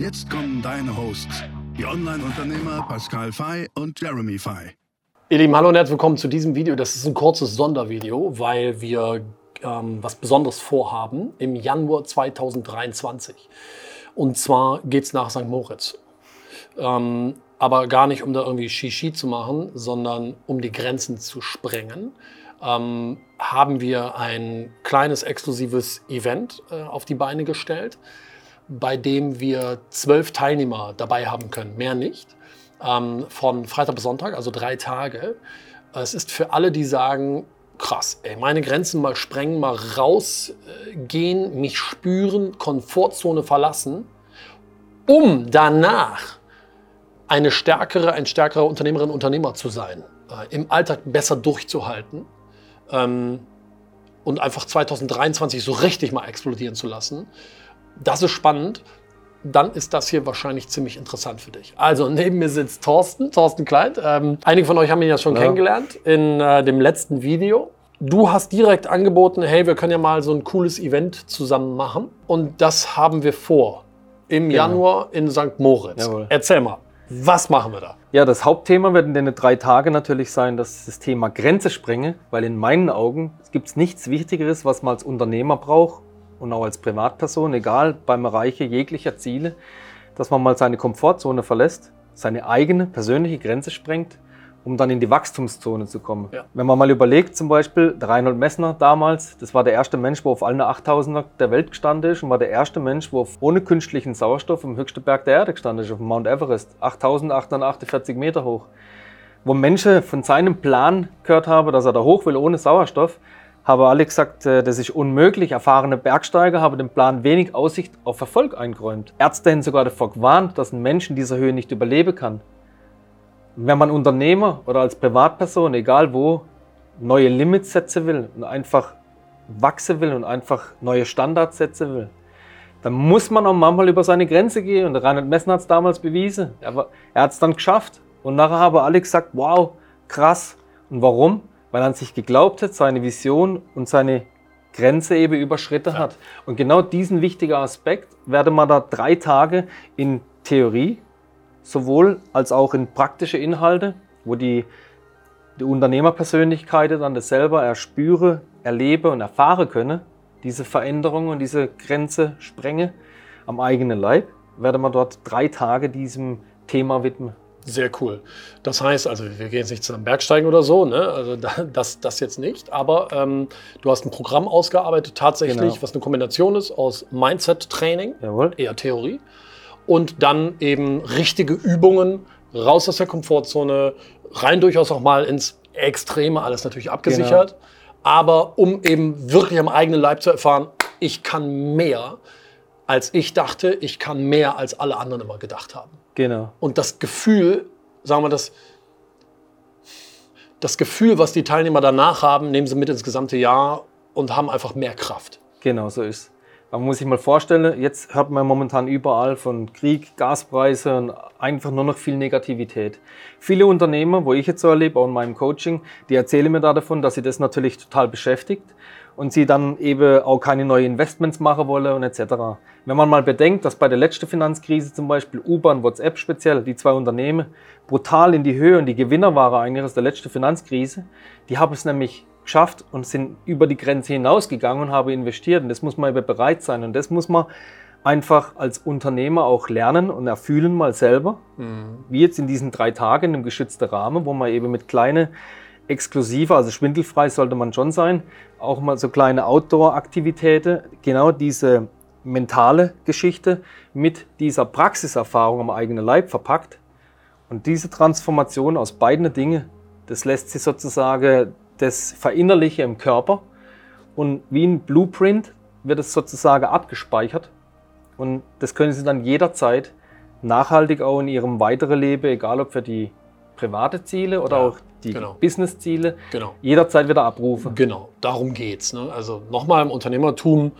Jetzt kommen deine Hosts, die Online-Unternehmer Pascal Fay und Jeremy Fay. Ihr Lieben, hallo und herzlich willkommen zu diesem Video. Das ist ein kurzes Sondervideo, weil wir ähm, was Besonderes vorhaben im Januar 2023. Und zwar geht es nach St. Moritz. Ähm, aber gar nicht, um da irgendwie Shishi zu machen, sondern um die Grenzen zu sprengen. Ähm, haben wir ein kleines exklusives Event äh, auf die Beine gestellt, bei dem wir zwölf Teilnehmer dabei haben können, mehr nicht, ähm, von Freitag bis Sonntag, also drei Tage. Es ist für alle, die sagen, krass, ey, meine Grenzen mal sprengen, mal rausgehen, mich spüren, Komfortzone verlassen, um danach eine stärkere, ein stärkerer Unternehmerin, Unternehmer zu sein, äh, im Alltag besser durchzuhalten ähm, und einfach 2023 so richtig mal explodieren zu lassen. Das ist spannend. Dann ist das hier wahrscheinlich ziemlich interessant für dich. Also neben mir sitzt Thorsten, Thorsten Kleid. Ähm, einige von euch haben ihn ja schon ja. kennengelernt in äh, dem letzten Video. Du hast direkt angeboten, hey, wir können ja mal so ein cooles Event zusammen machen. Und das haben wir vor im genau. Januar in St. Moritz. Jawohl. Erzähl mal, was machen wir da? Ja, das Hauptthema wird in den drei Tagen natürlich sein, dass das Thema Grenze sprengen, weil in meinen Augen gibt es nichts Wichtigeres, was man als Unternehmer braucht und auch als Privatperson, egal beim Erreichen jeglicher Ziele, dass man mal seine Komfortzone verlässt, seine eigene persönliche Grenze sprengt um dann in die Wachstumszone zu kommen. Ja. Wenn man mal überlegt, zum Beispiel, der Reinhold Messner damals, das war der erste Mensch, wo auf allen 8000er der Welt gestanden ist und war der erste Mensch, wo ohne künstlichen Sauerstoff im höchsten Berg der Erde gestanden ist, auf dem Mount Everest, 8848 Meter hoch. Wo Menschen von seinem Plan gehört haben, dass er da hoch will ohne Sauerstoff, haben alle gesagt, äh, das ist unmöglich. Erfahrene Bergsteiger haben dem Plan wenig Aussicht auf Erfolg eingeräumt. Ärzte haben sogar davor gewarnt, dass ein Mensch in dieser Höhe nicht überleben kann wenn man Unternehmer oder als Privatperson, egal wo, neue Limits setzen will und einfach wachsen will und einfach neue Standards setzen will, dann muss man auch manchmal über seine Grenze gehen. Und Reinhard Messner hat es damals bewiesen. Er, er hat es dann geschafft. Und nachher haben alle gesagt, wow, krass. Und warum? Weil er an sich geglaubt hat, seine Vision und seine Grenze eben überschritten ja. hat. Und genau diesen wichtigen Aspekt werde man da drei Tage in Theorie sowohl als auch in praktische Inhalte, wo die, die Unternehmerpersönlichkeit dann das selber erspüre, erlebe und erfahre könne, diese Veränderung und diese Grenze sprenge am eigenen Leib, werde man dort drei Tage diesem Thema widmen. Sehr cool. Das heißt, also wir gehen jetzt nicht zu einem Bergsteigen oder so, ne? also das, das jetzt nicht, aber ähm, du hast ein Programm ausgearbeitet, tatsächlich, genau. was eine Kombination ist aus Mindset-Training, eher Theorie, und dann eben richtige Übungen, raus aus der Komfortzone, rein durchaus auch mal ins Extreme, alles natürlich abgesichert. Genau. Aber um eben wirklich am eigenen Leib zu erfahren, ich kann mehr, als ich dachte, ich kann mehr, als alle anderen immer gedacht haben. Genau. Und das Gefühl, sagen wir das, das Gefühl, was die Teilnehmer danach haben, nehmen sie mit ins gesamte Jahr und haben einfach mehr Kraft. Genau, so ist man muss sich mal vorstellen, jetzt hört man momentan überall von Krieg, Gaspreise und einfach nur noch viel Negativität. Viele Unternehmer, wo ich jetzt so erlebe, auch in meinem Coaching, die erzählen mir da davon, dass sie das natürlich total beschäftigt und sie dann eben auch keine neuen Investments machen wollen und etc. Wenn man mal bedenkt, dass bei der letzten Finanzkrise zum Beispiel U-Bahn, WhatsApp speziell, die zwei Unternehmen, brutal in die Höhe und die Gewinner waren eigentlich aus der letzten Finanzkrise, die haben es nämlich geschafft und sind über die Grenze hinausgegangen und haben investiert. Und das muss man eben bereit sein. Und das muss man einfach als Unternehmer auch lernen und erfühlen mal selber. Mhm. Wie jetzt in diesen drei Tagen in einem geschützten Rahmen, wo man eben mit kleinen exklusiver, also schwindelfrei sollte man schon sein, auch mal so kleine Outdoor-Aktivitäten, genau diese mentale Geschichte mit dieser Praxiserfahrung am eigenen Leib verpackt. Und diese Transformation aus beiden Dingen, das lässt sich sozusagen das verinnerliche im Körper. Und wie ein Blueprint wird es sozusagen abgespeichert. Und das können Sie dann jederzeit nachhaltig auch in ihrem weiteren Leben, egal ob für die private Ziele oder Ja, auch die genau. Business-Ziele, Genau. jederzeit wieder abrufen. Genau, darum geht's. Ne? Also nochmal im Unternehmertum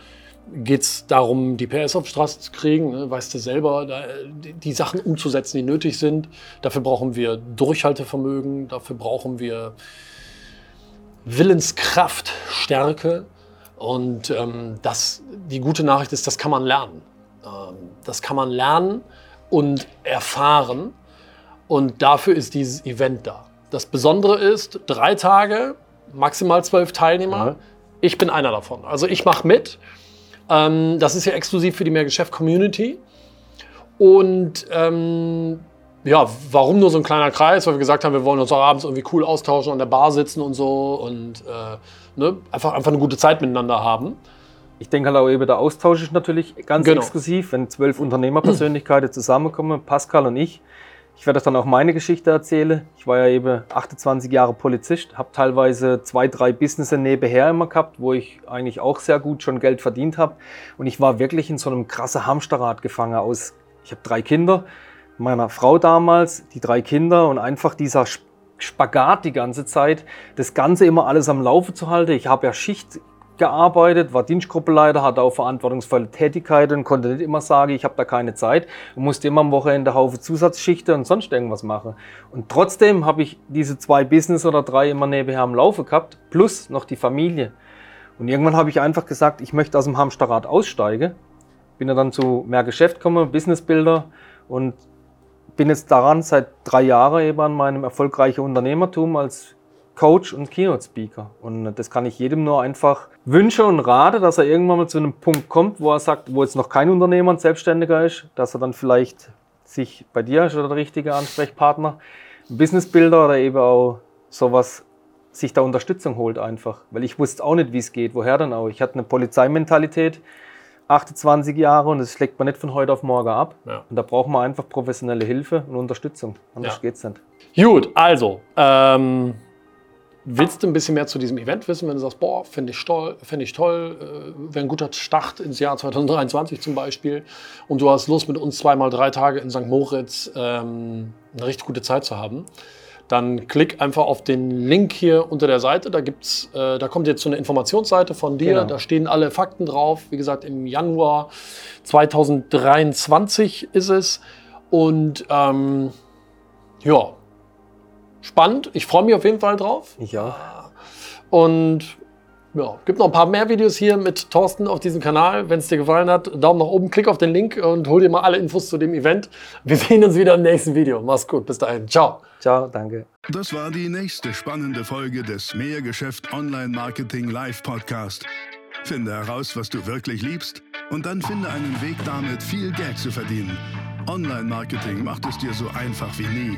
geht es darum, die PS auf die Straße zu kriegen. Ne? Weißt du selber, da, die, die Sachen umzusetzen, die nötig sind. Dafür brauchen wir Durchhaltevermögen, dafür brauchen wir Willenskraft, Stärke. Und ähm, das, die gute Nachricht ist, das kann man lernen. Ähm, das kann man lernen und erfahren. Und dafür ist dieses Event da. Das Besondere ist, drei Tage, maximal zwölf Teilnehmer. Ja. Ich bin einer davon. Also ich mache mit. Ähm, das ist ja exklusiv für die Mehrgeschäft-Community. Und ähm, ja, warum nur so ein kleiner Kreis? Weil wir gesagt haben, wir wollen uns auch abends irgendwie cool austauschen, an der Bar sitzen und so und äh, ne, einfach, einfach eine gute Zeit miteinander haben. Ich denke halt auch eben, der Austausch ist natürlich ganz Genau. exklusiv, wenn zwölf Unternehmerpersönlichkeiten zusammenkommen, Pascal und ich. Ich werde dann auch meine Geschichte erzählen. Ich war ja eben 28 Jahre Polizist, habe teilweise zwei, drei Business nebenher immer gehabt, wo ich eigentlich auch sehr gut schon Geld verdient habe. Und ich war wirklich in so einem krassen Hamsterrad gefangen aus, ich habe drei Kinder, meiner Frau damals, die drei Kinder und einfach dieser Sp- Spagat die ganze Zeit, das Ganze immer alles am Laufe zu halten. Ich habe ja Schicht gearbeitet, war Dienstgruppeleiter, hatte auch verantwortungsvolle Tätigkeiten, konnte nicht immer sagen, ich habe da keine Zeit und musste immer am Wochenende Haufe Zusatzschichten und sonst irgendwas machen. Und trotzdem habe ich diese zwei Business oder drei immer nebenher am Laufe gehabt, plus noch die Familie. Und irgendwann habe ich einfach gesagt, ich möchte aus dem Hamsterrad aussteigen. Bin ja dann zu mehr Geschäft gekommen, Businessbilder und bin jetzt daran seit drei Jahren eben an meinem erfolgreichen Unternehmertum als Coach und Keynote Speaker. Und das kann ich jedem nur einfach wünschen und rate, dass er irgendwann mal zu einem Punkt kommt, wo er sagt, wo jetzt noch kein Unternehmer und Selbstständiger ist, dass er dann vielleicht sich bei dir ist oder der richtige Ansprechpartner, ein Businessbilder oder eben auch sowas sich da Unterstützung holt einfach. Weil ich wusste auch nicht, wie es geht. Woher denn auch? Ich hatte eine Polizeimentalität, 28 Jahre und das schlägt man nicht von heute auf morgen ab. Ja. Und da braucht man einfach professionelle Hilfe und Unterstützung. Anders Ja. geht's nicht. Gut, also, ähm, willst du ein bisschen mehr zu diesem Event wissen, wenn du sagst, boah, finde ich toll, finde ich toll, äh, wäre ein guter Start ins Jahr 2023 zum Beispiel und du hast Lust, mit uns zweimal drei Tage in St. Moritz ähm, eine richtig gute Zeit zu haben, dann klick einfach auf den Link hier unter der Seite. Da gibt's, äh, da kommt jetzt so eine Informationsseite von dir. Genau. Da stehen alle Fakten drauf. Wie gesagt, im Januar 2023 ist es. Und ähm, ja, spannend. Ich freue mich auf jeden Fall drauf. Ich auch. Und ja, gibt noch ein paar mehr Videos hier mit Thorsten auf diesem Kanal. Wenn es dir gefallen hat, Daumen nach oben, klick auf den Link und hol dir mal alle Infos zu dem Event. Wir sehen uns wieder im nächsten Video. Mach's gut, bis dahin. Ciao. Ciao, danke. Das war die nächste spannende Folge des Mehrgeschäft Online Marketing Live Podcast. Finde heraus, was du wirklich liebst und dann finde einen Weg damit, viel Geld zu verdienen. Online Marketing macht es dir so einfach wie nie.